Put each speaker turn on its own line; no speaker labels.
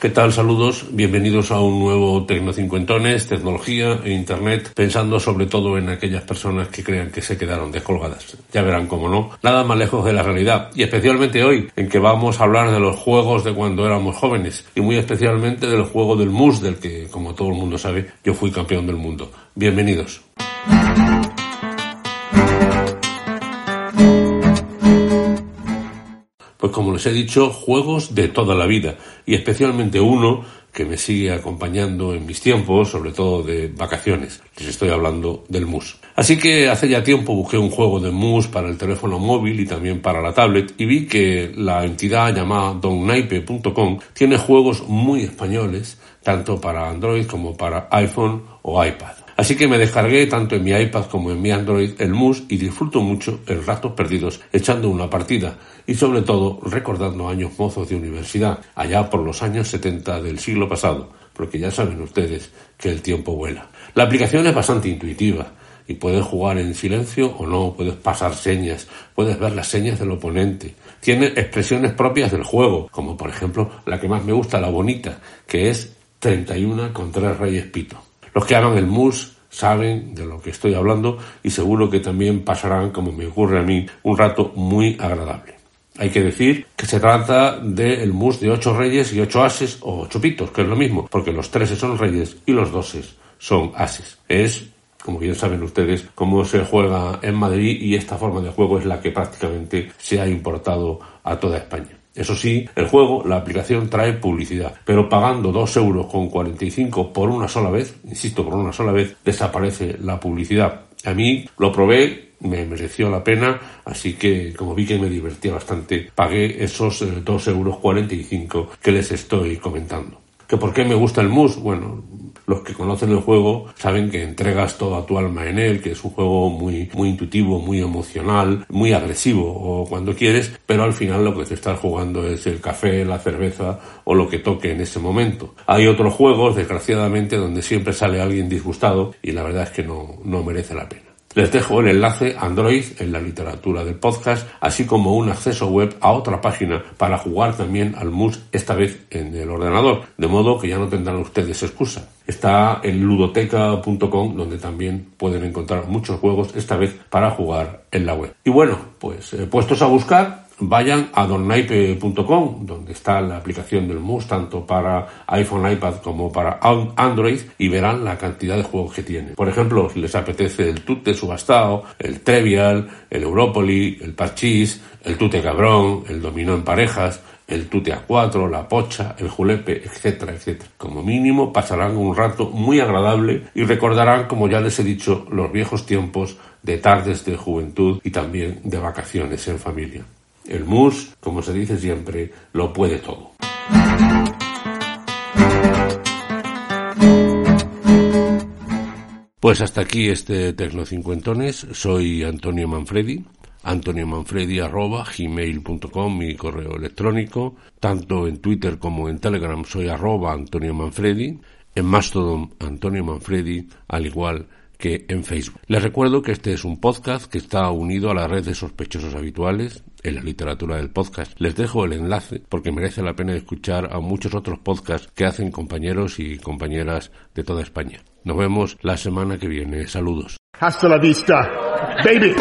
¿Qué tal? Saludos, bienvenidos a un nuevo Tecnocincuentones, tecnología e internet, pensando sobre todo en aquellas personas que crean que se quedaron descolgadas. Ya verán cómo no, nada más lejos de la realidad, y especialmente hoy, en que vamos a hablar de los juegos de cuando éramos jóvenes, y muy especialmente del juego del MUS, del que, como todo el mundo sabe, yo fui campeón del mundo. Bienvenidos. Pues como les he dicho, juegos de toda la vida y especialmente uno que me sigue acompañando en mis tiempos, sobre todo de vacaciones. Les estoy hablando del MUS. Así que hace ya tiempo busqué un juego de MUS para el teléfono móvil y también para la tablet y vi que la entidad llamada donnaipe.com tiene juegos muy españoles, tanto para Android como para iPhone o iPad. Así que me descargué tanto en mi iPad como en mi Android el MUS y disfruto mucho el ratos perdidos echando una partida y sobre todo recordando años mozos de universidad, allá por los años 70 del siglo pasado, porque ya saben ustedes que el tiempo vuela. La aplicación es bastante intuitiva y puedes jugar en silencio o no, puedes pasar señas, puedes ver las señas del oponente. Tiene expresiones propias del juego, como por ejemplo la que más me gusta, la bonita, que es 31 con tres reyes pito. Los que hagan el mus saben de lo que estoy hablando y seguro que también pasarán, como me ocurre a mí, un rato muy agradable. Hay que decir que se trata del mus de ocho reyes y ocho ases o ocho pitos, que es lo mismo, porque los treses son reyes y los doses son ases. Es, como bien saben ustedes, cómo se juega en Madrid y esta forma de juego es la que prácticamente se ha importado a toda España. Eso sí, el juego, la aplicación trae publicidad, pero pagando 2 euros con 45 por una sola vez, insisto, por una sola vez, desaparece la publicidad. A mí lo probé, me mereció la pena, así que como vi que me divertía bastante, pagué esos 2 eh, euros 45 que les estoy comentando. ¿Que por qué me gusta el mus? Bueno, los que conocen el juego saben que entregas toda tu alma en él, que es un juego muy, muy intuitivo, muy emocional, muy agresivo o cuando quieres, pero al final lo que te estás jugando es el café, la cerveza o lo que toque en ese momento. Hay otros juegos, desgraciadamente, donde siempre sale alguien disgustado y la verdad es que no, no merece la pena. Les dejo el enlace Android en la literatura del podcast, así como un acceso web a otra página para jugar también al MUS, esta vez en el ordenador, de modo que ya no tendrán ustedes excusa. Está en ludoteca.com, donde también pueden encontrar muchos juegos, esta vez para jugar en la web. Y bueno, pues eh, puestos a buscar, vayan a donnaipe.com, donde está la aplicación del MUS, tanto para iPhone, iPad como para Android, y verán la cantidad de juegos que tiene. Por ejemplo, si les apetece el Tute Subastao, el Trivial, el Europoli, el Parchís, el Tute Cabrón, el Dominó en Parejas, el Tute A4, la Pocha, el Julepe, etcétera, etcétera. Como mínimo pasarán un rato muy agradable y recordarán, como ya les he dicho, los viejos tiempos de tardes de juventud y también de vacaciones en familia. El mus, como se dice siempre, lo puede todo. Pues hasta aquí este Tecnocincuentones. Soy Antonio Manfredi. Antonio Manfredi arroba gmail.com mi correo electrónico. Tanto en Twitter como en Telegram soy arroba Antonio Manfredi. En Mastodon Antonio Manfredi, al igual que en Facebook. Les recuerdo que este es un podcast que está unido a la red de sospechosos habituales en la literatura del podcast. Les dejo el enlace porque merece la pena escuchar a muchos otros podcasts que hacen compañeros y compañeras de toda España. Nos vemos la semana que viene. Saludos. Hasta la vista, baby.